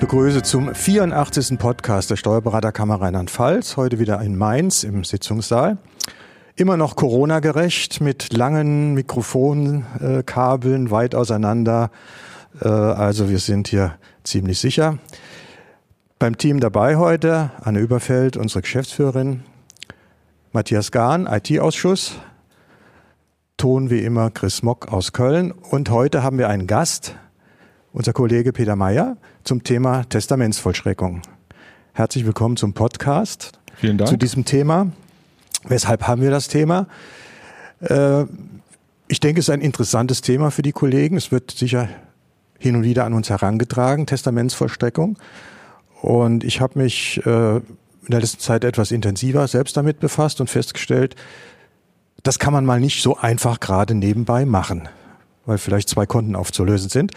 begrüße zum 84. Podcast der Steuerberaterkammer Rheinland-Pfalz. Heute wieder in Mainz im Sitzungssaal. Immer noch Corona-gerecht mit langen Mikrofonkabeln weit auseinander. Äh, also wir sind hier ziemlich sicher. Beim Team dabei heute Anne Überfeld, unsere Geschäftsführerin, Matthias Gahn, IT-Ausschuss, Ton wie immer Chris Mock aus Köln und heute haben wir einen Gast, unser Kollege Peter Meyer, zum Thema Testamentsvollstreckung. Herzlich willkommen zum Podcast. Vielen Dank. Zu diesem Thema. Weshalb haben wir das Thema? Äh, ich denke, es ist ein interessantes Thema für die Kollegen. Es wird sicher hin und wieder an uns herangetragen, Testamentsvollstreckung. Und ich habe mich äh, in der letzten Zeit etwas intensiver selbst damit befasst und festgestellt, das kann man mal nicht so einfach gerade nebenbei machen, weil vielleicht zwei Konten aufzulösen sind.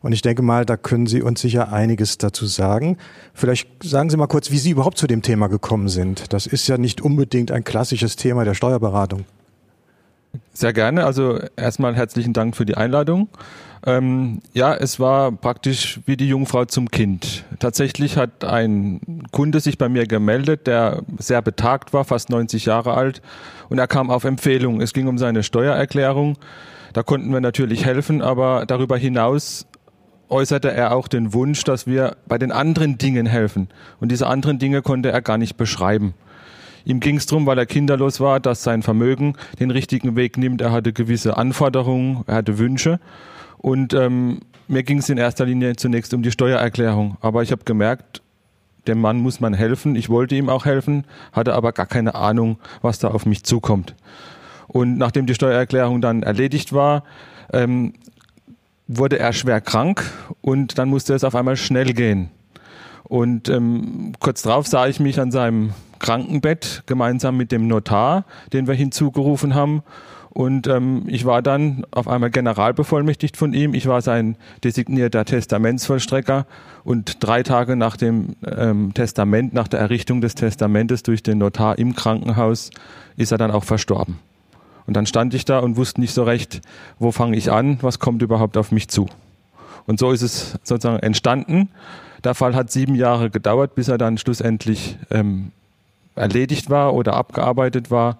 Und ich denke mal, da können Sie uns sicher einiges dazu sagen. Vielleicht sagen Sie mal kurz, wie Sie überhaupt zu dem Thema gekommen sind. Das ist ja nicht unbedingt ein klassisches Thema der Steuerberatung. Sehr gerne. Also erstmal herzlichen Dank für die Einladung. Ähm, ja, es war praktisch wie die Jungfrau zum Kind. Tatsächlich hat ein Kunde sich bei mir gemeldet, der sehr betagt war, fast 90 Jahre alt, und er kam auf Empfehlung. Es ging um seine Steuererklärung. Da konnten wir natürlich helfen, aber darüber hinaus äußerte er auch den Wunsch, dass wir bei den anderen Dingen helfen. Und diese anderen Dinge konnte er gar nicht beschreiben. Ihm ging es darum, weil er kinderlos war, dass sein Vermögen den richtigen Weg nimmt. Er hatte gewisse Anforderungen, er hatte Wünsche. Und ähm, mir ging es in erster Linie zunächst um die Steuererklärung. Aber ich habe gemerkt, dem Mann muss man helfen. Ich wollte ihm auch helfen, hatte aber gar keine Ahnung, was da auf mich zukommt. Und nachdem die Steuererklärung dann erledigt war, ähm, wurde er schwer krank und dann musste es auf einmal schnell gehen. Und ähm, kurz darauf sah ich mich an seinem Krankenbett gemeinsam mit dem Notar, den wir hinzugerufen haben. Und ähm, ich war dann auf einmal generalbevollmächtigt von ihm. Ich war sein designierter Testamentsvollstrecker. Und drei Tage nach dem ähm, Testament, nach der Errichtung des Testamentes durch den Notar im Krankenhaus, ist er dann auch verstorben. Und dann stand ich da und wusste nicht so recht, wo fange ich an, was kommt überhaupt auf mich zu. Und so ist es sozusagen entstanden. Der Fall hat sieben Jahre gedauert, bis er dann schlussendlich ähm, erledigt war oder abgearbeitet war.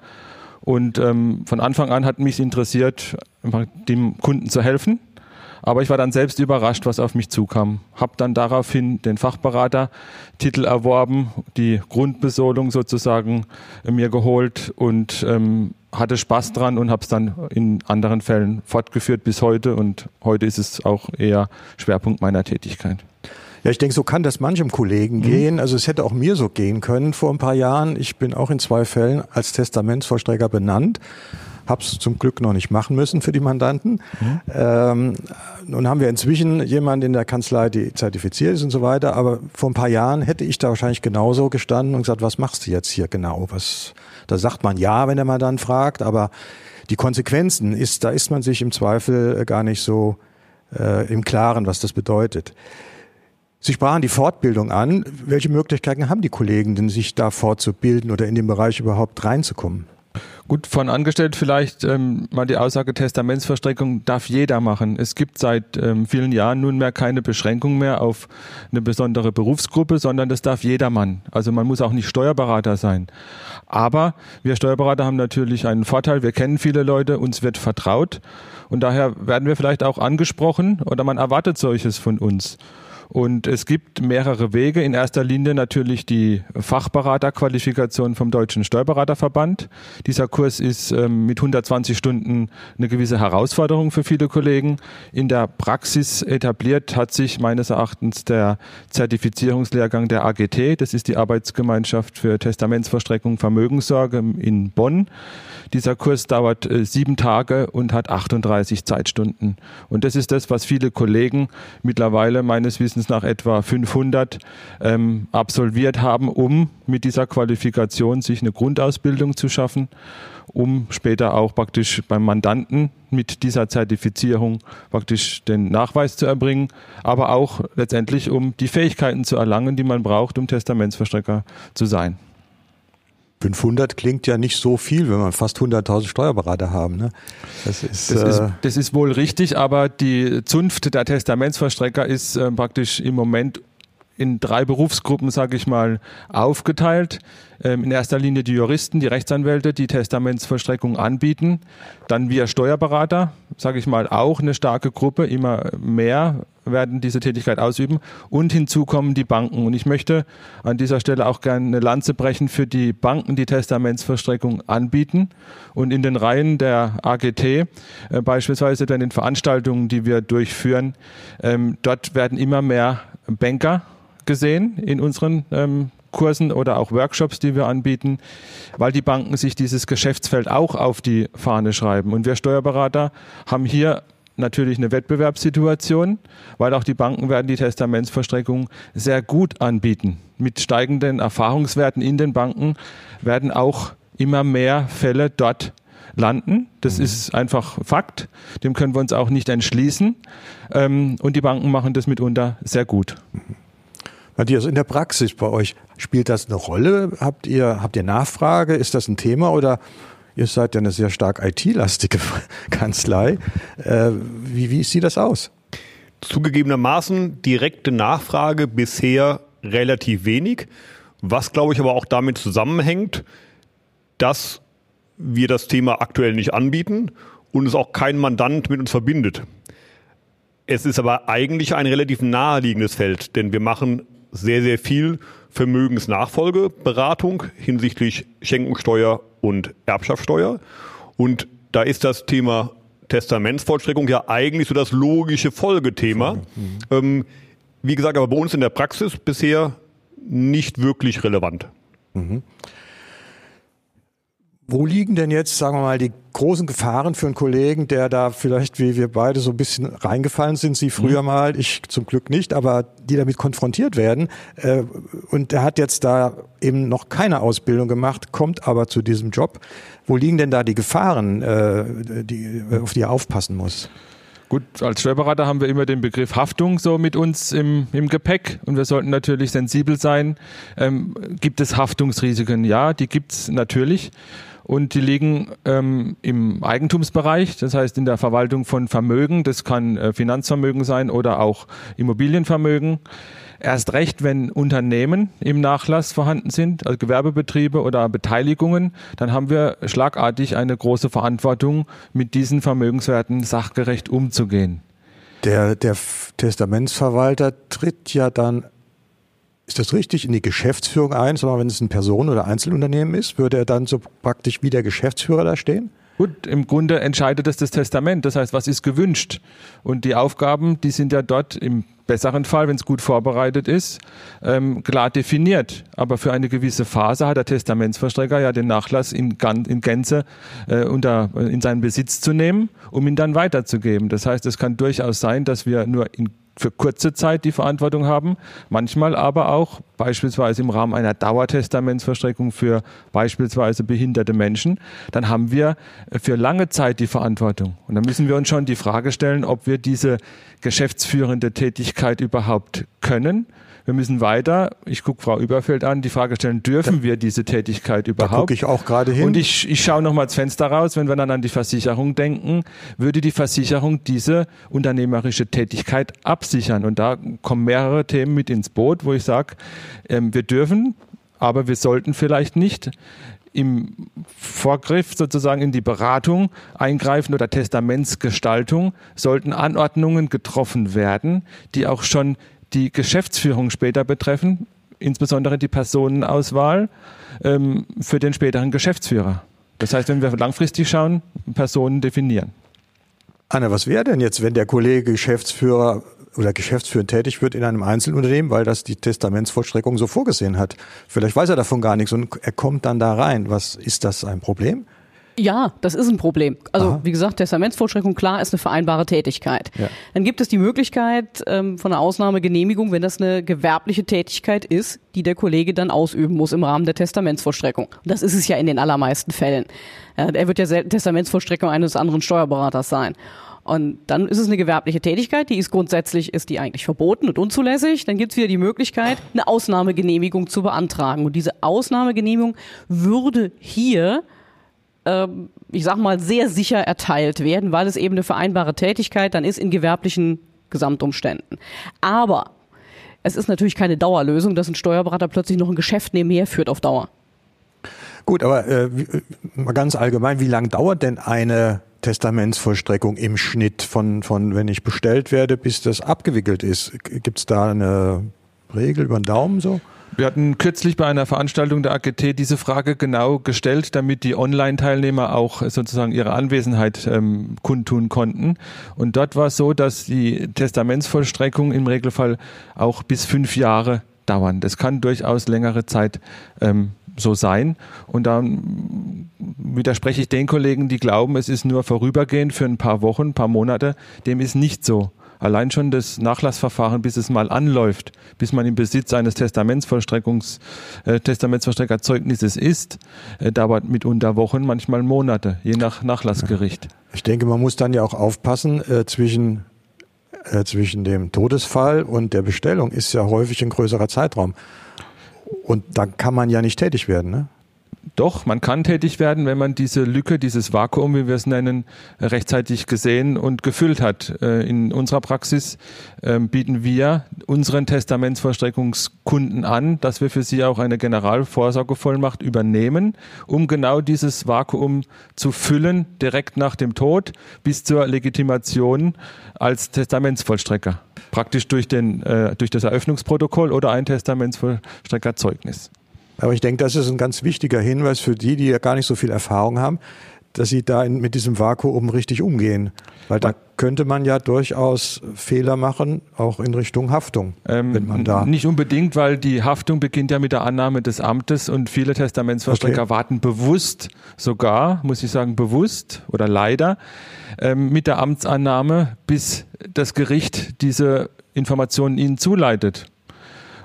Und ähm, von Anfang an hat mich interessiert, dem Kunden zu helfen. Aber ich war dann selbst überrascht, was auf mich zukam. Hab dann daraufhin den Fachberatertitel erworben, die Grundbesoldung sozusagen äh, mir geholt und ähm, hatte Spaß dran und habe es dann in anderen Fällen fortgeführt bis heute. Und heute ist es auch eher Schwerpunkt meiner Tätigkeit. Ja, ich denke, so kann das manchem Kollegen mhm. gehen. Also es hätte auch mir so gehen können vor ein paar Jahren. Ich bin auch in zwei Fällen als Testamentsvollstrecker benannt. Hab's zum Glück noch nicht machen müssen für die Mandanten. Mhm. Ähm, nun haben wir inzwischen jemanden in der Kanzlei, die zertifiziert ist und so weiter. Aber vor ein paar Jahren hätte ich da wahrscheinlich genauso gestanden und gesagt, was machst du jetzt hier genau? Was, da sagt man ja, wenn der Mandant fragt, aber die Konsequenzen ist, da ist man sich im Zweifel gar nicht so äh, im Klaren, was das bedeutet. Sie sprachen die Fortbildung an. Welche Möglichkeiten haben die Kollegen denn, sich da fortzubilden oder in den Bereich überhaupt reinzukommen? Gut, von angestellt vielleicht ähm, mal die Aussage, Testamentsverstreckung darf jeder machen. Es gibt seit ähm, vielen Jahren nunmehr keine Beschränkung mehr auf eine besondere Berufsgruppe, sondern das darf jedermann. Also man muss auch nicht Steuerberater sein. Aber wir Steuerberater haben natürlich einen Vorteil, wir kennen viele Leute, uns wird vertraut und daher werden wir vielleicht auch angesprochen oder man erwartet solches von uns. Und es gibt mehrere Wege. In erster Linie natürlich die Fachberaterqualifikation vom Deutschen Steuerberaterverband. Dieser Kurs ist ähm, mit 120 Stunden eine gewisse Herausforderung für viele Kollegen. In der Praxis etabliert hat sich meines Erachtens der Zertifizierungslehrgang der AGT. Das ist die Arbeitsgemeinschaft für Testamentsverstreckung Vermögenssorge in Bonn. Dieser Kurs dauert äh, sieben Tage und hat 38 Zeitstunden. Und das ist das, was viele Kollegen mittlerweile meines Wissens nach etwa 500 ähm, absolviert haben, um mit dieser Qualifikation sich eine Grundausbildung zu schaffen, um später auch praktisch beim Mandanten mit dieser Zertifizierung praktisch den Nachweis zu erbringen, aber auch letztendlich um die Fähigkeiten zu erlangen, die man braucht, um Testamentsverstrecker zu sein. 500 klingt ja nicht so viel, wenn man fast 100.000 Steuerberater haben. Ne? Das, ist, das, ist, äh, das ist wohl richtig, aber die Zunft der Testamentsverstrecker ist äh, praktisch im Moment in drei Berufsgruppen, sage ich mal, aufgeteilt. Ähm, in erster Linie die Juristen, die Rechtsanwälte, die Testamentsvollstreckung anbieten. Dann wir Steuerberater, sage ich mal, auch eine starke Gruppe, immer mehr werden diese Tätigkeit ausüben. Und hinzu kommen die Banken. Und ich möchte an dieser Stelle auch gerne eine Lanze brechen für die Banken, die Testamentsvollstreckung anbieten. Und in den Reihen der AGT, äh, beispielsweise dann in Veranstaltungen, die wir durchführen, ähm, dort werden immer mehr Banker gesehen in unseren ähm, Kursen oder auch Workshops, die wir anbieten, weil die Banken sich dieses Geschäftsfeld auch auf die Fahne schreiben. Und wir Steuerberater haben hier natürlich eine Wettbewerbssituation, weil auch die Banken werden die Testamentsverstreckung sehr gut anbieten. Mit steigenden Erfahrungswerten in den Banken werden auch immer mehr Fälle dort landen. Das mhm. ist einfach Fakt. Dem können wir uns auch nicht entschließen. Ähm, und die Banken machen das mitunter sehr gut. Matthias, in der Praxis bei euch, spielt das eine Rolle? Habt ihr, habt ihr Nachfrage? Ist das ein Thema oder ihr seid ja eine sehr stark IT-lastige Kanzlei? Äh, wie, wie sieht das aus? Zugegebenermaßen direkte Nachfrage bisher relativ wenig, was glaube ich aber auch damit zusammenhängt, dass wir das Thema aktuell nicht anbieten und es auch kein Mandant mit uns verbindet. Es ist aber eigentlich ein relativ naheliegendes Feld, denn wir machen sehr, sehr viel Vermögensnachfolgeberatung hinsichtlich Schenkungssteuer und Erbschaftssteuer. Und da ist das Thema Testamentsvollstreckung ja eigentlich so das logische Folgethema. Mhm. Ähm, wie gesagt, aber bei uns in der Praxis bisher nicht wirklich relevant. Mhm. Wo liegen denn jetzt, sagen wir mal, die großen Gefahren für einen Kollegen, der da vielleicht wie wir beide so ein bisschen reingefallen sind, Sie früher mhm. mal, ich zum Glück nicht, aber die damit konfrontiert werden. Äh, und der hat jetzt da eben noch keine Ausbildung gemacht, kommt aber zu diesem Job. Wo liegen denn da die Gefahren, äh, die, auf die er aufpassen muss? Gut, als Steuerberater haben wir immer den Begriff Haftung so mit uns im, im Gepäck und wir sollten natürlich sensibel sein. Ähm, gibt es Haftungsrisiken? Ja, die gibt es natürlich und die liegen ähm, im Eigentumsbereich, das heißt in der Verwaltung von Vermögen. Das kann äh, Finanzvermögen sein oder auch Immobilienvermögen. Erst recht, wenn Unternehmen im Nachlass vorhanden sind, also Gewerbebetriebe oder Beteiligungen, dann haben wir schlagartig eine große Verantwortung, mit diesen Vermögenswerten sachgerecht umzugehen. Der, der Testamentsverwalter tritt ja dann ist das richtig, in die Geschäftsführung ein, sondern wenn es ein Personen- oder Einzelunternehmen ist, würde er dann so praktisch wie der Geschäftsführer da stehen? Gut, im Grunde entscheidet das das Testament. Das heißt, was ist gewünscht? Und die Aufgaben, die sind ja dort im besseren Fall, wenn es gut vorbereitet ist, ähm, klar definiert. Aber für eine gewisse Phase hat der Testamentsverstrecker ja den Nachlass in, in Gänze äh, unter, in seinen Besitz zu nehmen, um ihn dann weiterzugeben. Das heißt, es kann durchaus sein, dass wir nur in für kurze Zeit die Verantwortung haben, manchmal aber auch beispielsweise im Rahmen einer Dauertestamentsverstreckung für beispielsweise behinderte Menschen, dann haben wir für lange Zeit die Verantwortung. Und dann müssen wir uns schon die Frage stellen, ob wir diese geschäftsführende Tätigkeit überhaupt können wir müssen weiter, ich gucke Frau Überfeld an, die Frage stellen, dürfen wir diese Tätigkeit überhaupt? Da gucke ich auch gerade hin. Und ich, ich schaue nochmal ins Fenster raus, wenn wir dann an die Versicherung denken, würde die Versicherung diese unternehmerische Tätigkeit absichern? Und da kommen mehrere Themen mit ins Boot, wo ich sage, ähm, wir dürfen, aber wir sollten vielleicht nicht im Vorgriff sozusagen in die Beratung eingreifen oder Testamentsgestaltung sollten Anordnungen getroffen werden, die auch schon die Geschäftsführung später betreffen, insbesondere die Personenauswahl ähm, für den späteren Geschäftsführer. Das heißt, wenn wir langfristig schauen, Personen definieren. Anna, was wäre denn jetzt, wenn der Kollege Geschäftsführer oder geschäftsführend tätig wird in einem Einzelunternehmen, weil das die Testamentsvollstreckung so vorgesehen hat? Vielleicht weiß er davon gar nichts und er kommt dann da rein. Was ist das ein Problem? Ja, das ist ein Problem. Also Aha. wie gesagt, Testamentsvollstreckung, klar, ist eine vereinbare Tätigkeit. Ja. Dann gibt es die Möglichkeit ähm, von einer Ausnahmegenehmigung, wenn das eine gewerbliche Tätigkeit ist, die der Kollege dann ausüben muss im Rahmen der Testamentsvollstreckung. Und das ist es ja in den allermeisten Fällen. Äh, er wird ja selten Testamentsvollstreckung eines anderen Steuerberaters sein. Und dann ist es eine gewerbliche Tätigkeit, die ist grundsätzlich, ist die eigentlich verboten und unzulässig. Dann gibt es wieder die Möglichkeit, eine Ausnahmegenehmigung zu beantragen. Und diese Ausnahmegenehmigung würde hier ähm, ich sag mal, sehr sicher erteilt werden, weil es eben eine vereinbare Tätigkeit dann ist in gewerblichen Gesamtumständen. Aber es ist natürlich keine Dauerlösung, dass ein Steuerberater plötzlich noch ein Geschäft nebenher führt auf Dauer. Gut, aber äh, mal ganz allgemein, wie lange dauert denn eine Testamentsvollstreckung im Schnitt von, von wenn ich bestellt werde, bis das abgewickelt ist? Gibt es da eine Regel über den Daumen so? Wir hatten kürzlich bei einer Veranstaltung der AGT diese Frage genau gestellt, damit die Online-Teilnehmer auch sozusagen ihre Anwesenheit ähm, kundtun konnten. Und dort war es so, dass die Testamentsvollstreckung im Regelfall auch bis fünf Jahre dauern. Das kann durchaus längere Zeit ähm, so sein. Und dann widerspreche ich den Kollegen, die glauben, es ist nur vorübergehend für ein paar Wochen, ein paar Monate. Dem ist nicht so. Allein schon das Nachlassverfahren, bis es mal anläuft, bis man im Besitz eines Testamentsvollstreckungs, äh, Testamentsvollstreckerzeugnisses ist, äh, dauert mitunter Wochen, manchmal Monate, je nach Nachlassgericht. Ich denke, man muss dann ja auch aufpassen, äh, zwischen, äh, zwischen dem Todesfall und der Bestellung ist ja häufig ein größerer Zeitraum. Und dann kann man ja nicht tätig werden, ne? Doch, man kann tätig werden, wenn man diese Lücke, dieses Vakuum, wie wir es nennen, rechtzeitig gesehen und gefüllt hat. Äh, in unserer Praxis ähm, bieten wir unseren Testamentsvollstreckungskunden an, dass wir für sie auch eine Generalvorsorgevollmacht übernehmen, um genau dieses Vakuum zu füllen, direkt nach dem Tod bis zur Legitimation als Testamentsvollstrecker. Praktisch durch, den, äh, durch das Eröffnungsprotokoll oder ein Testamentsvollstreckerzeugnis. Aber ich denke, das ist ein ganz wichtiger Hinweis für die, die ja gar nicht so viel Erfahrung haben, dass sie da in, mit diesem Vakuum richtig umgehen. Weil da könnte man ja durchaus Fehler machen, auch in Richtung Haftung, ähm, wenn man da. Nicht unbedingt, weil die Haftung beginnt ja mit der Annahme des Amtes und viele Testamentsvollstrecker okay. warten bewusst, sogar, muss ich sagen, bewusst oder leider, ähm, mit der Amtsannahme, bis das Gericht diese Informationen ihnen zuleitet.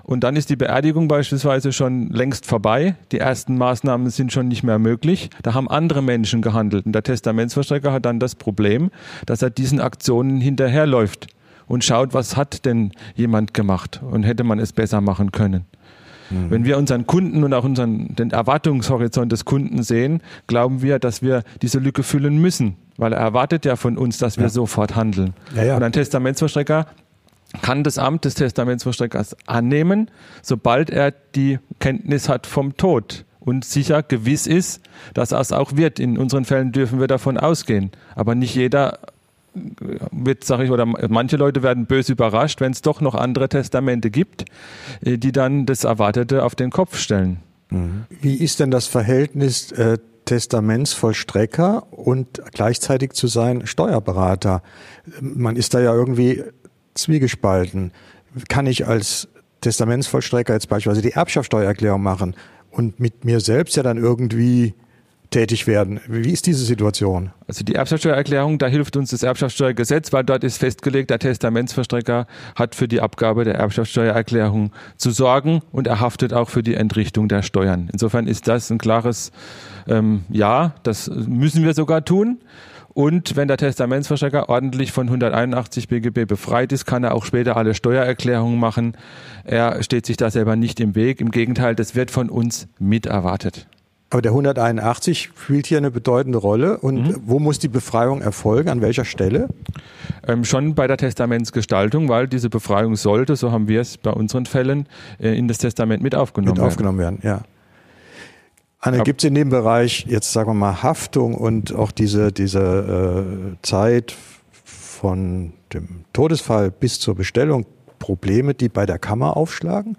Und dann ist die Beerdigung beispielsweise schon längst vorbei. Die ersten Maßnahmen sind schon nicht mehr möglich. Da haben andere Menschen gehandelt. Und der Testamentsvollstrecker hat dann das Problem, dass er diesen Aktionen hinterherläuft und schaut, was hat denn jemand gemacht und hätte man es besser machen können. Mhm. Wenn wir unseren Kunden und auch unseren, den Erwartungshorizont des Kunden sehen, glauben wir, dass wir diese Lücke füllen müssen, weil er erwartet ja von uns, dass wir ja. sofort handeln. Ja, ja. Und ein Testamentsvollstrecker kann das Amt des Testamentsvollstreckers annehmen, sobald er die Kenntnis hat vom Tod und sicher gewiss ist, dass er es auch wird. In unseren Fällen dürfen wir davon ausgehen. Aber nicht jeder wird, sage ich, oder manche Leute werden böse überrascht, wenn es doch noch andere Testamente gibt, äh, die dann das Erwartete auf den Kopf stellen. Mhm. Wie ist denn das Verhältnis äh, Testamentsvollstrecker und gleichzeitig zu sein Steuerberater? Man ist da ja irgendwie zwiegespalten. Kann ich als Testamentsvollstrecker jetzt beispielsweise die Erbschaftssteuererklärung machen und mit mir selbst ja dann irgendwie tätig werden. Wie ist diese Situation? Also die Erbschaftssteuererklärung, da hilft uns das Erbschaftssteuergesetz, weil dort ist festgelegt, der Testamentsvollstrecker hat für die Abgabe der Erbschaftssteuererklärung zu sorgen und er haftet auch für die Entrichtung der Steuern. Insofern ist das ein klares ähm, Ja, das müssen wir sogar tun. Und wenn der Testamentsvollstrecker ordentlich von 181 BGB befreit ist, kann er auch später alle Steuererklärungen machen. Er steht sich da selber nicht im Weg. Im Gegenteil, das wird von uns mit erwartet. Aber der 181 spielt hier eine bedeutende Rolle. Und mhm. wo muss die Befreiung erfolgen? An welcher Stelle? Ähm, schon bei der Testamentsgestaltung, weil diese Befreiung sollte, so haben wir es bei unseren Fällen, äh, in das Testament mit aufgenommen, mit aufgenommen werden. werden ja. Anne, gibt es in dem Bereich jetzt sagen wir mal Haftung und auch diese, diese äh, Zeit von dem Todesfall bis zur Bestellung Probleme, die bei der Kammer aufschlagen?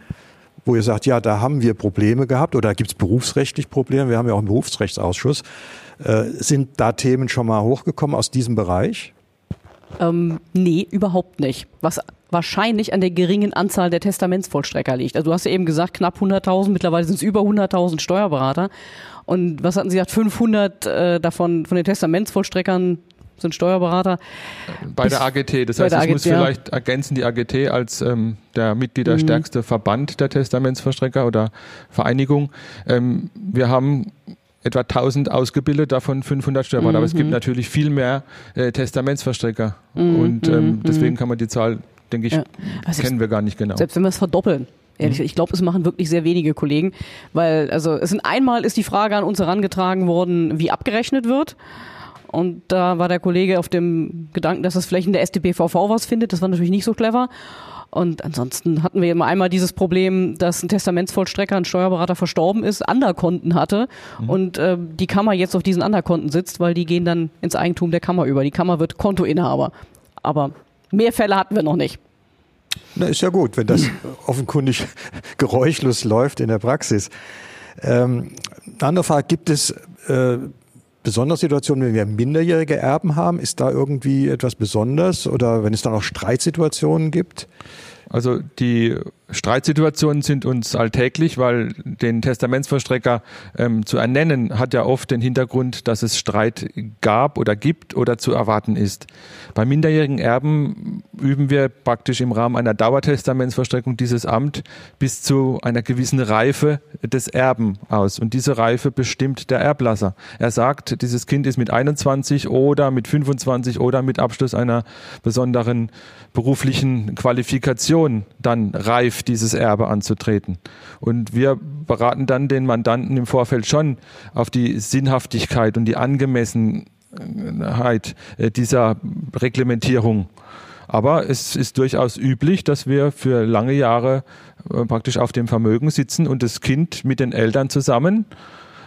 Wo ihr sagt, ja, da haben wir Probleme gehabt oder gibt es berufsrechtlich Probleme? Wir haben ja auch einen Berufsrechtsausschuss. Äh, sind da Themen schon mal hochgekommen aus diesem Bereich? Ähm, nee, überhaupt nicht. Was wahrscheinlich an der geringen Anzahl der Testamentsvollstrecker liegt. Also du hast ja eben gesagt, knapp 100.000, mittlerweile sind es über 100.000 Steuerberater. Und was hatten Sie gesagt, 500 äh, davon von den Testamentsvollstreckern sind Steuerberater. Bei der AGT, das heißt, ich muss ja. vielleicht ergänzen, die AGT als ähm, der mitgliederstärkste mhm. Verband der Testamentsvollstrecker oder Vereinigung. Ähm, wir haben etwa 1000 ausgebildet, davon 500 Steuerberater. Mhm. Aber es gibt mhm. natürlich viel mehr äh, Testamentsverstrecker. Mhm. Und ähm, mhm. deswegen kann man die Zahl denke ich, ja. also kennen wir gar nicht genau. Selbst wenn wir es verdoppeln. Ehrlich, mhm. ich glaube, es machen wirklich sehr wenige Kollegen, weil also es sind einmal ist die Frage an uns herangetragen worden, wie abgerechnet wird. Und da war der Kollege auf dem Gedanken, dass das vielleicht in der StPVV was findet. Das war natürlich nicht so clever. Und ansonsten hatten wir immer einmal dieses Problem, dass ein Testamentsvollstrecker, ein Steuerberater verstorben ist, Anderkonten hatte mhm. und äh, die Kammer jetzt auf diesen Anderkonten sitzt, weil die gehen dann ins Eigentum der Kammer über. Die Kammer wird Kontoinhaber. Aber mehr Fälle hatten wir noch nicht. Na, ist ja gut, wenn das offenkundig geräuschlos läuft in der Praxis. Ähm, eine andere Frage, gibt es äh, besondere Situationen, wenn wir minderjährige Erben haben? Ist da irgendwie etwas besonders oder wenn es dann auch Streitsituationen gibt? Also die Streitsituationen sind uns alltäglich, weil den Testamentsvollstrecker ähm, zu ernennen hat ja oft den Hintergrund, dass es Streit gab oder gibt oder zu erwarten ist. Bei minderjährigen Erben üben wir praktisch im Rahmen einer Dauertestamentsvollstreckung dieses Amt bis zu einer gewissen Reife des Erben aus. Und diese Reife bestimmt der Erblasser. Er sagt, dieses Kind ist mit 21 oder mit 25 oder mit Abschluss einer besonderen beruflichen Qualifikation dann reif, dieses Erbe anzutreten. Und wir beraten dann den Mandanten im Vorfeld schon auf die Sinnhaftigkeit und die Angemessenheit äh, dieser Reglementierung. Aber es ist durchaus üblich, dass wir für lange Jahre äh, praktisch auf dem Vermögen sitzen und das Kind mit den Eltern zusammen,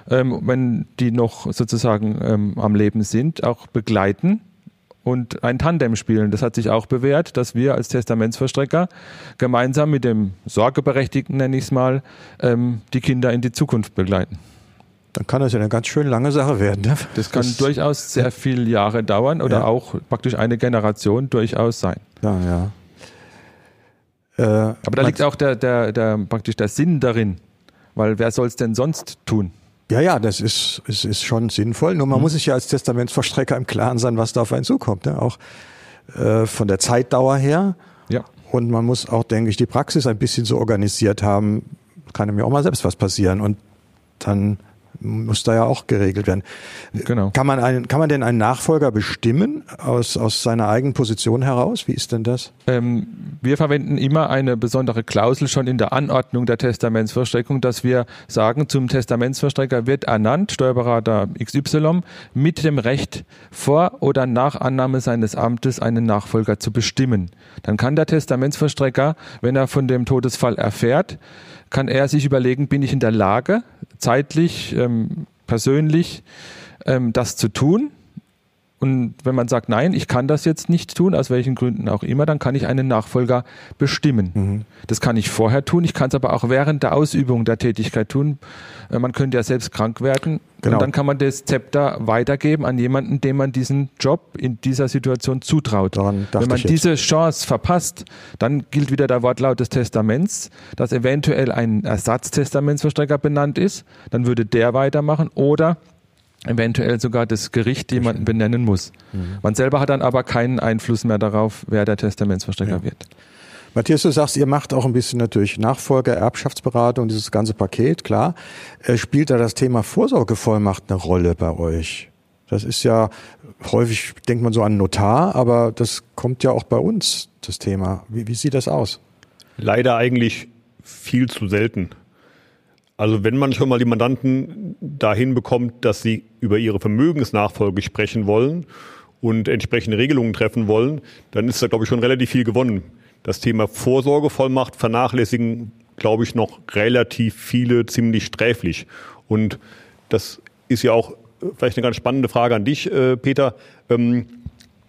ähm, wenn die noch sozusagen ähm, am Leben sind, auch begleiten und ein Tandem spielen. Das hat sich auch bewährt, dass wir als Testamentsverstrecker gemeinsam mit dem Sorgeberechtigten, nenne ich es mal, ähm, die Kinder in die Zukunft begleiten. Dann kann das ja eine ganz schön lange Sache werden. Ne? Das kann das durchaus sehr viele Jahre dauern oder ja. auch praktisch eine Generation durchaus sein. Ja, ja. Äh, Aber da liegt auch der, der, der, praktisch der Sinn darin, weil wer soll es denn sonst tun? Ja, ja, das ist, ist, ist schon sinnvoll. Nur man mhm. muss sich ja als Testamentsverstrecker im Klaren sein, was da auf einen zukommt. Ne? Auch äh, von der Zeitdauer her. Ja. Und man muss auch, denke ich, die Praxis ein bisschen so organisiert haben. Kann mir auch mal selbst was passieren. Und dann muss da ja auch geregelt werden. Genau. Kann man, einen, kann man denn einen Nachfolger bestimmen aus, aus seiner eigenen Position heraus? Wie ist denn das? Ähm, wir verwenden immer eine besondere Klausel schon in der Anordnung der Testamentsverstreckung, dass wir sagen, zum Testamentsverstrecker wird ernannt, Steuerberater XY, mit dem Recht vor oder nach Annahme seines Amtes einen Nachfolger zu bestimmen. Dann kann der Testamentsverstrecker, wenn er von dem Todesfall erfährt, kann er sich überlegen, bin ich in der Lage, zeitlich, ähm, persönlich ähm, das zu tun? Und wenn man sagt, nein, ich kann das jetzt nicht tun, aus welchen Gründen auch immer, dann kann ich einen Nachfolger bestimmen. Mhm. Das kann ich vorher tun, ich kann es aber auch während der Ausübung der Tätigkeit tun. Äh, man könnte ja selbst krank werden genau. und dann kann man das Zepter weitergeben an jemanden, dem man diesen Job in dieser Situation zutraut. Wenn man diese Chance verpasst, dann gilt wieder der Wortlaut des Testaments, dass eventuell ein Ersatztestamentsverstrecker benannt ist, dann würde der weitermachen oder eventuell sogar das Gericht jemanden benennen muss. Mhm. Man selber hat dann aber keinen Einfluss mehr darauf, wer der Testamentsverstrecker ja. wird. Matthias, du sagst, ihr macht auch ein bisschen natürlich Nachfolger, Erbschaftsberatung, dieses ganze Paket, klar. Äh, spielt da das Thema Vorsorgevollmacht eine Rolle bei euch? Das ist ja häufig, denkt man so an Notar, aber das kommt ja auch bei uns, das Thema. Wie, wie sieht das aus? Leider eigentlich viel zu selten. Also wenn man schon mal die Mandanten dahin bekommt, dass sie über ihre Vermögensnachfolge sprechen wollen und entsprechende Regelungen treffen wollen, dann ist da, glaube ich, schon relativ viel gewonnen. Das Thema Vorsorgevollmacht vernachlässigen, glaube ich, noch relativ viele ziemlich sträflich. Und das ist ja auch vielleicht eine ganz spannende Frage an dich, äh, Peter. Ähm,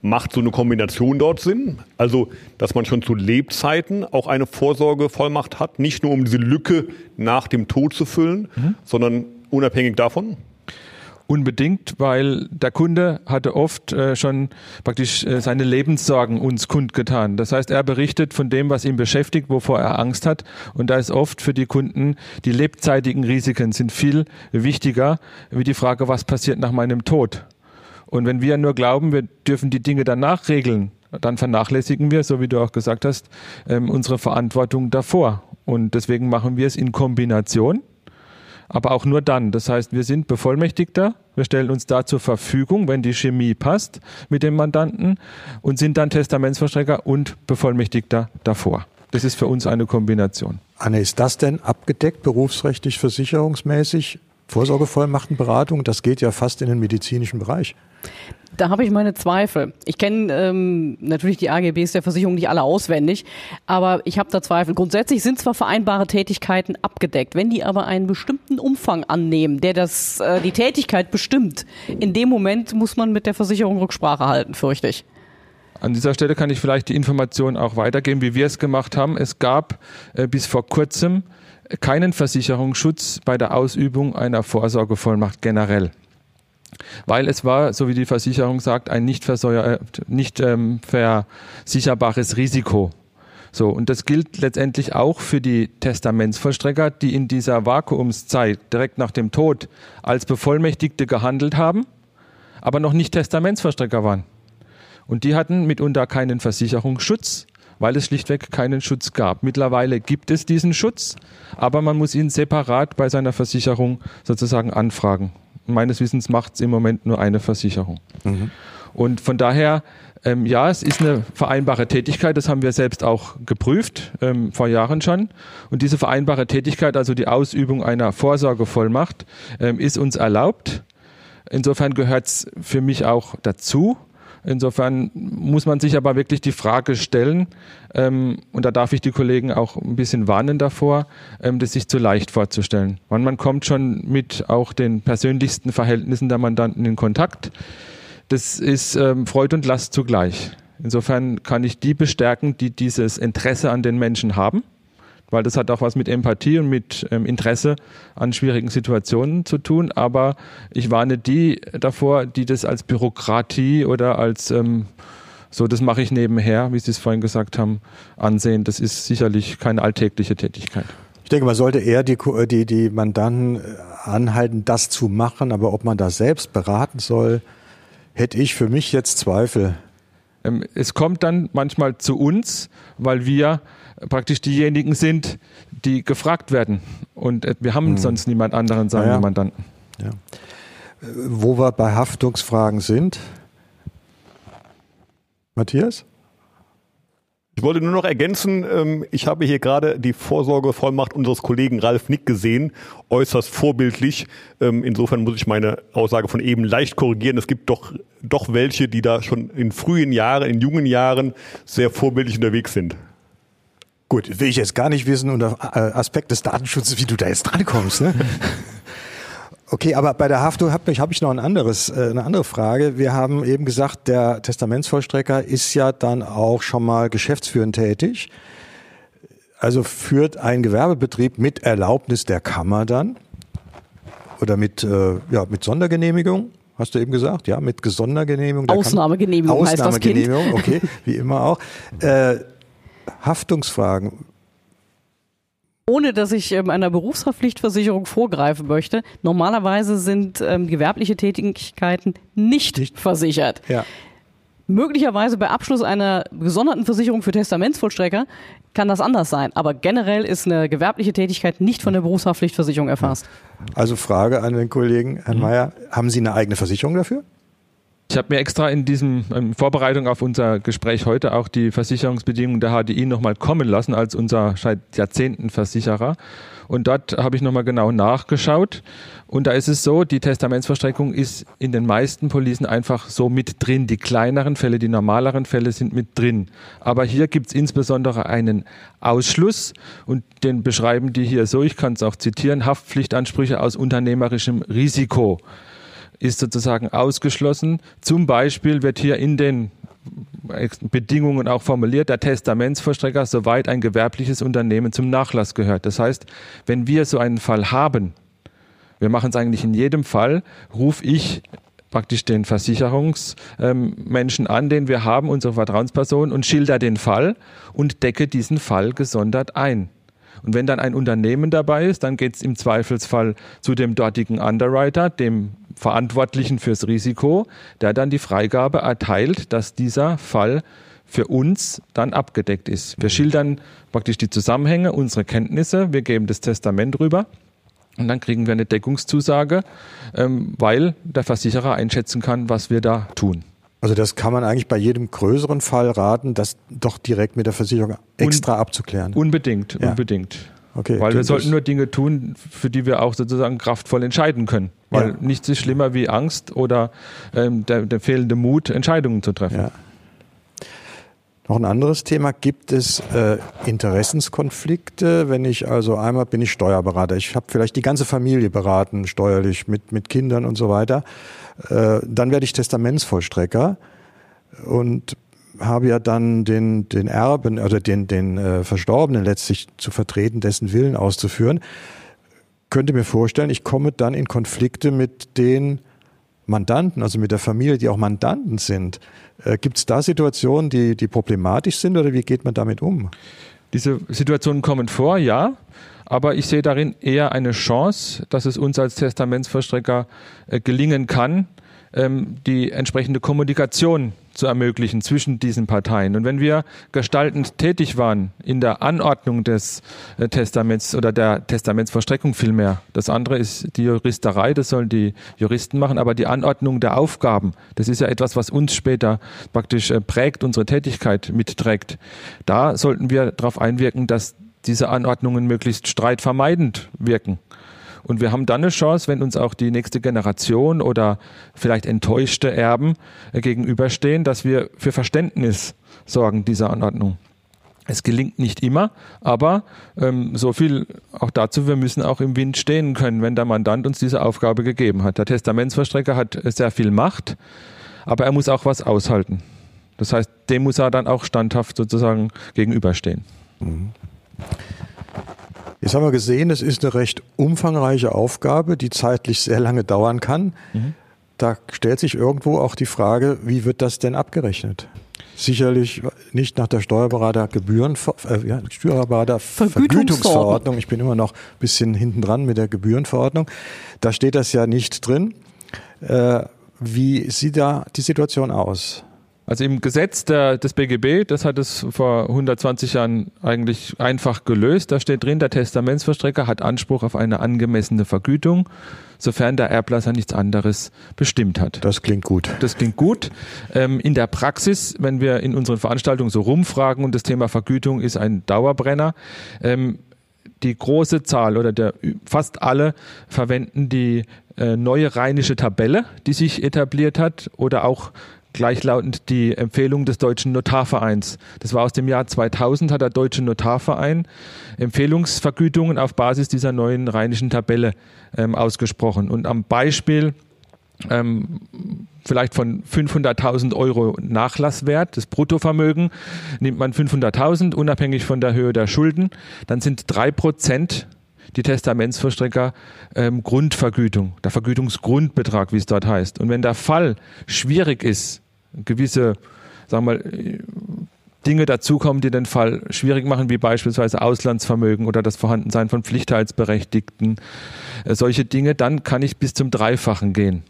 Macht so eine Kombination dort Sinn? Also, dass man schon zu Lebzeiten auch eine Vorsorgevollmacht hat, nicht nur um diese Lücke nach dem Tod zu füllen, mhm. sondern unabhängig davon? Unbedingt, weil der Kunde hatte oft äh, schon praktisch äh, seine Lebenssorgen uns kundgetan. Das heißt, er berichtet von dem, was ihn beschäftigt, wovor er Angst hat. Und da ist oft für die Kunden die lebzeitigen Risiken sind viel wichtiger wie die Frage, was passiert nach meinem Tod. Und wenn wir nur glauben, wir dürfen die Dinge danach regeln, dann vernachlässigen wir, so wie du auch gesagt hast, ähm, unsere Verantwortung davor. Und deswegen machen wir es in Kombination, aber auch nur dann. Das heißt, wir sind Bevollmächtigter, wir stellen uns da zur Verfügung, wenn die Chemie passt mit dem Mandanten und sind dann Testamentsverstrecker und Bevollmächtigter davor. Das ist für uns eine Kombination. Anne, ist das denn abgedeckt, berufsrechtlich, versicherungsmäßig? Vorsorgevollmachtenberatung, das geht ja fast in den medizinischen Bereich. Da habe ich meine Zweifel. Ich kenne ähm, natürlich die AGBs der Versicherung nicht alle auswendig, aber ich habe da Zweifel. Grundsätzlich sind zwar vereinbare Tätigkeiten abgedeckt, wenn die aber einen bestimmten Umfang annehmen, der das äh, die Tätigkeit bestimmt, in dem Moment muss man mit der Versicherung Rücksprache halten, fürchte ich. An dieser Stelle kann ich vielleicht die Information auch weitergeben, wie wir es gemacht haben. Es gab äh, bis vor kurzem keinen Versicherungsschutz bei der Ausübung einer Vorsorgevollmacht generell. Weil es war, so wie die Versicherung sagt, ein nicht, äh, nicht ähm, versicherbares Risiko. So, und das gilt letztendlich auch für die Testamentsvollstrecker, die in dieser Vakuumszeit direkt nach dem Tod als Bevollmächtigte gehandelt haben, aber noch nicht Testamentsvollstrecker waren. Und die hatten mitunter keinen Versicherungsschutz, weil es schlichtweg keinen Schutz gab. Mittlerweile gibt es diesen Schutz, aber man muss ihn separat bei seiner Versicherung sozusagen anfragen. Meines Wissens macht es im Moment nur eine Versicherung. Mhm. Und von daher, ähm, ja, es ist eine vereinbare Tätigkeit, das haben wir selbst auch geprüft, ähm, vor Jahren schon. Und diese vereinbare Tätigkeit, also die Ausübung einer Vorsorgevollmacht, ähm, ist uns erlaubt. Insofern gehört es für mich auch dazu. Insofern muss man sich aber wirklich die Frage stellen, ähm, und da darf ich die Kollegen auch ein bisschen warnen davor, ähm, das sich zu leicht vorzustellen. Man, man kommt schon mit auch den persönlichsten Verhältnissen der Mandanten in Kontakt. Das ist ähm, Freud und Last zugleich. Insofern kann ich die bestärken, die dieses Interesse an den Menschen haben weil das hat auch was mit Empathie und mit ähm, Interesse an schwierigen Situationen zu tun. Aber ich warne die davor, die das als Bürokratie oder als ähm, so, das mache ich nebenher, wie Sie es vorhin gesagt haben, ansehen. Das ist sicherlich keine alltägliche Tätigkeit. Ich denke, man sollte eher die, die, die Mandanten äh, anhalten, das zu machen, aber ob man das selbst beraten soll, hätte ich für mich jetzt Zweifel. Ähm, es kommt dann manchmal zu uns, weil wir praktisch diejenigen sind, die gefragt werden. Und äh, wir haben mhm. sonst niemand anderen, sagen ja. die Mandanten. Ja. Wo wir bei Haftungsfragen sind. Matthias? Ich wollte nur noch ergänzen, ähm, ich habe hier gerade die Vorsorgevollmacht unseres Kollegen Ralf Nick gesehen, äußerst vorbildlich. Ähm, insofern muss ich meine Aussage von eben leicht korrigieren. Es gibt doch, doch welche, die da schon in frühen Jahren, in jungen Jahren sehr vorbildlich unterwegs sind. Gut, will ich jetzt gar nicht wissen unter äh, Aspekt des Datenschutzes, wie du da jetzt drankommst. Ne? Okay, aber bei der Haftung habe ich, hab ich noch ein anderes, äh, eine andere Frage. Wir haben eben gesagt, der Testamentsvollstrecker ist ja dann auch schon mal geschäftsführend tätig. Also führt ein Gewerbebetrieb mit Erlaubnis der Kammer dann oder mit, äh, ja, mit Sondergenehmigung? Hast du eben gesagt? Ja, mit Sondergenehmigung. Ausnahmegenehmigung, Ausnahmegenehmigung heißt das Kind. okay, wie immer auch. Äh, Haftungsfragen. Ohne dass ich ähm, einer Berufshaftpflichtversicherung vorgreifen möchte, normalerweise sind ähm, gewerbliche Tätigkeiten nicht, nicht. versichert. Ja. Möglicherweise bei Abschluss einer gesonderten Versicherung für Testamentsvollstrecker kann das anders sein. Aber generell ist eine gewerbliche Tätigkeit nicht von der Berufshaftpflichtversicherung erfasst. Also Frage an den Kollegen Herrn mhm. Mayer, haben Sie eine eigene Versicherung dafür? Ich habe mir extra in diesem in Vorbereitung auf unser Gespräch heute auch die Versicherungsbedingungen der HDI nochmal kommen lassen als unser seit Jahrzehnten Versicherer. Und dort habe ich nochmal genau nachgeschaut. Und da ist es so, die Testamentsverstreckung ist in den meisten Policen einfach so mit drin. Die kleineren Fälle, die normaleren Fälle sind mit drin. Aber hier gibt es insbesondere einen Ausschluss und den beschreiben die hier so, ich kann es auch zitieren, Haftpflichtansprüche aus unternehmerischem Risiko ist sozusagen ausgeschlossen. Zum Beispiel wird hier in den Bedingungen auch formuliert, der Testamentsvollstrecker, soweit ein gewerbliches Unternehmen zum Nachlass gehört. Das heißt, wenn wir so einen Fall haben, wir machen es eigentlich in jedem Fall, rufe ich praktisch den Versicherungsmenschen an, den wir haben, unsere Vertrauensperson, und schilder den Fall und decke diesen Fall gesondert ein. Und wenn dann ein Unternehmen dabei ist, dann geht es im Zweifelsfall zu dem dortigen Underwriter, dem Verantwortlichen fürs Risiko, der dann die Freigabe erteilt, dass dieser Fall für uns dann abgedeckt ist. Wir schildern praktisch die Zusammenhänge, unsere Kenntnisse, wir geben das Testament rüber und dann kriegen wir eine Deckungszusage, ähm, weil der Versicherer einschätzen kann, was wir da tun. Also das kann man eigentlich bei jedem größeren Fall raten, das doch direkt mit der Versicherung extra Un abzuklären. Unbedingt, ja. unbedingt. Okay, Weil wir sollten nur Dinge tun, für die wir auch sozusagen kraftvoll entscheiden können. Weil ja. nichts ist schlimmer wie Angst oder ähm, der, der, fehlende Mut, Entscheidungen zu treffen. Ja. Noch ein anderes Thema, gibt es äh, Interessenskonflikte, wenn ich also einmal bin ich Steuerberater, ich habe vielleicht die ganze Familie beraten, steuerlich mit, mit Kindern und so weiter, äh, dann werde ich Testamentsvollstrecker und habe ja dann den, den Erben oder den, den äh, Verstorbenen letztlich zu vertreten, dessen Willen auszuführen. Könnte mir vorstellen, ich komme dann in Konflikte mit den Mandanten, also mit der Familie, die auch Mandanten sind. Äh, Gibt es da Situationen, die, die problematisch sind oder wie geht man damit um? Diese Situationen kommen vor, ja. Aber ich sehe darin eher eine Chance, dass es uns als Testamentsvollstrecker äh, gelingen kann, ähm, die entsprechende Kommunikation zu ermöglichen zwischen diesen Parteien. Und wenn wir gestaltend tätig waren in der Anordnung des äh, Testaments oder der Testamentsverstreckung vielmehr, das andere ist die Juristerei, das sollen die Juristen machen, aber die Anordnung der Aufgaben, das ist ja etwas, was uns später praktisch äh, prägt, unsere Tätigkeit mitträgt. Da sollten wir darauf einwirken, dass diese Anordnungen möglichst streitvermeidend wirken. Und wir haben dann eine Chance, wenn uns auch die nächste Generation oder vielleicht enttäuschte Erben äh, gegenüberstehen, dass wir für Verständnis sorgen dieser Anordnung. Es gelingt nicht immer, aber ähm, so viel auch dazu, wir müssen auch im Wind stehen können, wenn der Mandant uns diese Aufgabe gegeben hat. Der Testamentsverstrecker hat sehr viel Macht, aber er muss auch was aushalten. Das heißt, dem muss er dann auch standhaft sozusagen gegenüberstehen. Mhm. Jetzt haben wir gesehen, es ist eine recht umfangreiche Aufgabe, die zeitlich sehr lange dauern kann. Mhm. Da stellt sich irgendwo auch die Frage, wie wird das denn abgerechnet? Sicherlich nicht nach der Steuerberatergebühren, äh, ja, Steuerberatervergütungsverordnung. Ich bin immer noch ein bisschen hinten dran mit der Gebührenverordnung. Da steht das ja nicht drin. Äh, wie sieht da die Situation aus? Also im Gesetz der, des BGB, das hat es vor 120 Jahren eigentlich einfach gelöst. Da steht drin, der Testamentsverstrecker hat Anspruch auf eine angemessene Vergütung, sofern der Erblasser nichts anderes bestimmt hat. Das klingt gut. Das klingt gut. Ähm, in der Praxis, wenn wir in unseren Veranstaltungen so rumfragen und das Thema Vergütung ist ein Dauerbrenner, ähm, die große Zahl oder der, fast alle verwenden die äh, neue rheinische Tabelle, die sich etabliert hat oder auch gleichlautend die Empfehlung des Deutschen Notarvereins. Das war aus dem Jahr 2000, hat der Deutsche Notarverein Empfehlungsvergütungen auf Basis dieser neuen rheinischen Tabelle ähm, ausgesprochen. Und am Beispiel ähm, vielleicht von 500.000 Euro Nachlasswert, das Bruttovermögen, nimmt man 500.000, unabhängig von der Höhe der Schulden, dann sind drei Prozent die Testamentsvollstrecker ähm, Grundvergütung, der Vergütungsgrundbetrag, wie es dort heißt. Und wenn der Fall schwierig ist, gewisse, sagen wir mal, Dinge dazukommen, die den Fall schwierig machen, wie beispielsweise Auslandsvermögen oder das Vorhandensein von Pflichtteilsberechtigten, äh, solche Dinge, dann kann ich bis zum Dreifachen gehen.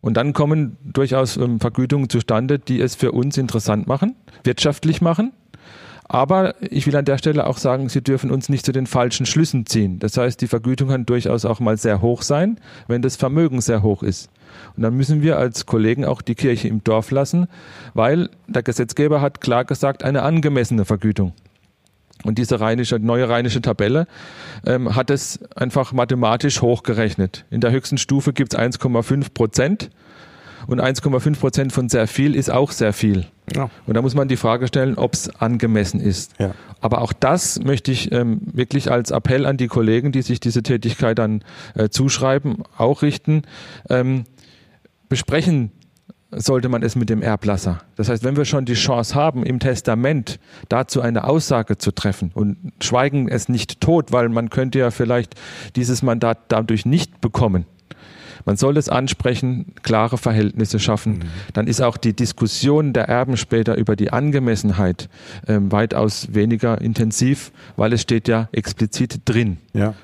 Und dann kommen durchaus ähm, Vergütungen zustande, die es für uns interessant machen, wirtschaftlich machen aber ich will an der Stelle auch sagen, Sie dürfen uns nicht zu den falschen Schlüssen ziehen. Das heißt, die Vergütung kann durchaus auch mal sehr hoch sein, wenn das Vermögen sehr hoch ist. Und dann müssen wir als Kollegen auch die Kirche im Dorf lassen, weil der Gesetzgeber hat klar gesagt, eine angemessene Vergütung. Und diese rheinische, neue rheinische Tabelle ähm, hat es einfach mathematisch hochgerechnet. In der höchsten Stufe gibt es 1,5 Prozent und 1,5 Prozent von sehr viel ist auch sehr viel. Ja. Und da muss man die Frage stellen, ob es angemessen ist. Ja. Aber auch das möchte ich ähm, wirklich als Appell an die Kollegen, die sich diese Tätigkeit dann äh, zuschreiben, auch richten. Ähm, besprechen sollte man es mit dem Erblasser. Das heißt, wenn wir schon die Chance haben, im Testament dazu eine Aussage zu treffen und schweigen es nicht tot, weil man könnte ja vielleicht dieses Mandat dadurch nicht bekommen, man soll es ansprechen, klare Verhältnisse schaffen. Mhm. Dann ist auch die Diskussion der Erben später über die Angemessenheit äh, weitaus weniger intensiv, weil es steht ja explizit drin. Ja.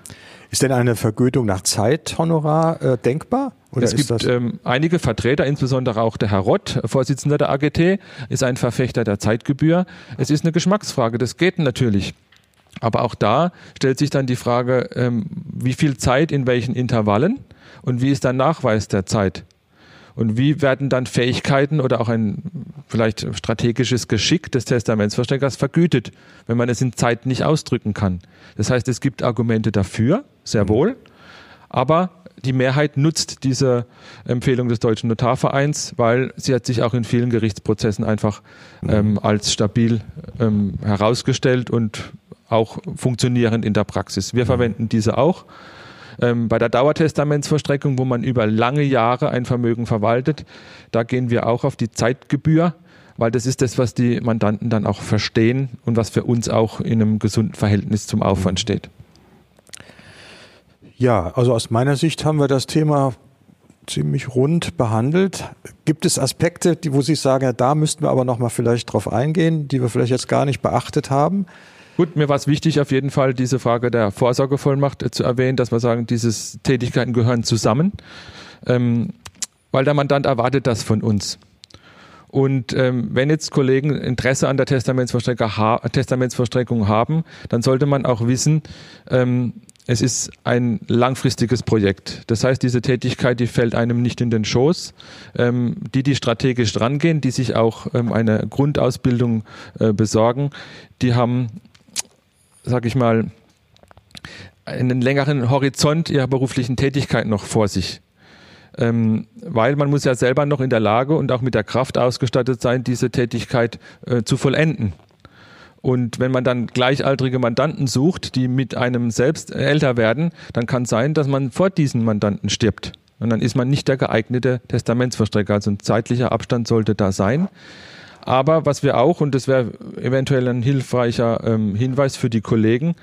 Ist denn eine Vergütung nach Zeithonorar äh, denkbar? Oder es gibt ähm, einige Vertreter, insbesondere auch der Herr Rott, Vorsitzender der AGT, ist ein Verfechter der Zeitgebühr. Es ist eine Geschmacksfrage, das geht natürlich. Aber auch da stellt sich dann die Frage, ähm, wie viel Zeit in welchen Intervallen und wie ist der Nachweis der Zeit? Und wie werden dann Fähigkeiten oder auch ein vielleicht strategisches Geschick des Testamentsversteckers vergütet, wenn man es in Zeit nicht ausdrücken kann? Das heißt, es gibt Argumente dafür, sehr wohl, aber die Mehrheit nutzt diese Empfehlung des Deutschen Notarvereins, weil sie hat sich auch in vielen Gerichtsprozessen einfach ähm, als stabil ähm, herausgestellt und auch funktionierend in der Praxis. Wir verwenden diese auch. Ähm, bei der Dauertestamentsverstreckung, wo man über lange Jahre ein Vermögen verwaltet, da gehen wir auch auf die Zeitgebühr, weil das ist das, was die Mandanten dann auch verstehen und was für uns auch in einem gesunden Verhältnis zum Aufwand steht. Ja, also aus meiner Sicht haben wir das Thema ziemlich rund behandelt. Gibt es Aspekte, die, wo Sie sagen, ja, da müssten wir aber noch mal vielleicht drauf eingehen, die wir vielleicht jetzt gar nicht beachtet haben? Gut, mir war es wichtig, auf jeden Fall diese Frage der Vorsorgevollmacht äh, zu erwähnen, dass wir sagen, diese Tätigkeiten gehören zusammen, ähm, weil der Mandant erwartet das von uns. Und ähm, wenn jetzt Kollegen Interesse an der Testamentsvollstreckung haben, dann sollte man auch wissen, ähm, es ist ein langfristiges Projekt. Das heißt, diese Tätigkeit, die fällt einem nicht in den Schoß. Ähm, die, die strategisch drangehen, die sich auch ähm, eine Grundausbildung äh, besorgen, die haben, sag ich mal, einen längeren Horizont ihrer beruflichen Tätigkeit noch vor sich. Ähm, weil man muss ja selber noch in der Lage und auch mit der Kraft ausgestattet sein, diese Tätigkeit äh, zu vollenden. Und wenn man dann gleichaltrige Mandanten sucht, die mit einem selbst älter werden, dann kann sein, dass man vor diesen Mandanten stirbt. Und dann ist man nicht der geeignete Testamentsverstrecker. Also ein zeitlicher Abstand sollte da sein. Aber was wir auch, und das wäre eventuell ein hilfreicher ähm, Hinweis für die Kollegen,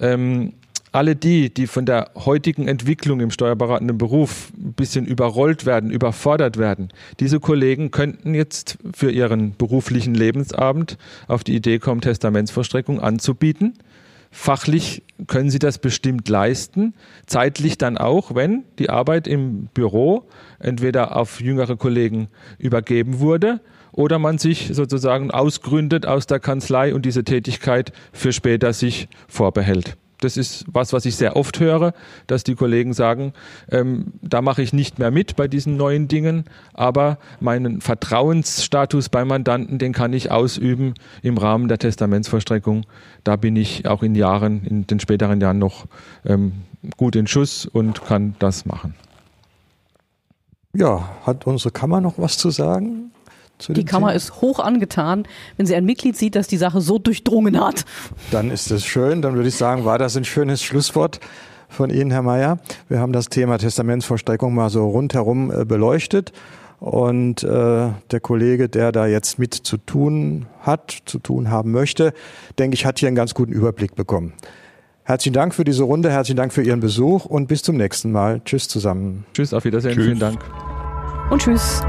ähm, alle die, die von der heutigen Entwicklung im steuerberatenden Beruf ein bisschen überrollt werden, überfordert werden, diese Kollegen könnten jetzt für ihren beruflichen Lebensabend auf die Idee kommen, Testamentsvollstreckung anzubieten. Fachlich können sie das bestimmt leisten, zeitlich dann auch, wenn die Arbeit im Büro entweder auf jüngere Kollegen übergeben wurde oder man sich sozusagen ausgründet aus der Kanzlei und diese Tätigkeit für später sich vorbehält. Das ist was, was ich sehr oft höre, dass die Kollegen sagen, ähm, da mache ich nicht mehr mit bei diesen neuen Dingen, aber meinen Vertrauensstatus beim Mandanten, den kann ich ausüben im Rahmen der Testamentsvollstreckung. Da bin ich auch in Jahren, in den späteren Jahren noch ähm, gut in Schuss und kann das machen. Ja, hat unsere Kammer noch was zu sagen? Die Kammer Thema? ist hoch angetan, wenn sie ein Mitglied sieht, das die Sache so durchdrungen hat. Dann ist es schön. Dann würde ich sagen, war das ein schönes Schlusswort von Ihnen, Herr Mayer. Wir haben das Thema Testamentsvollstreckung mal so rundherum äh, beleuchtet. Und äh, der Kollege, der da jetzt mit zu tun hat, zu tun haben möchte, denke ich, hat hier einen ganz guten Überblick bekommen. Herzlichen Dank für diese Runde, herzlichen Dank für Ihren Besuch und bis zum nächsten Mal. Tschüss zusammen. Tschüss, auf Wiedersehen, tschüss. vielen Dank. Und tschüss.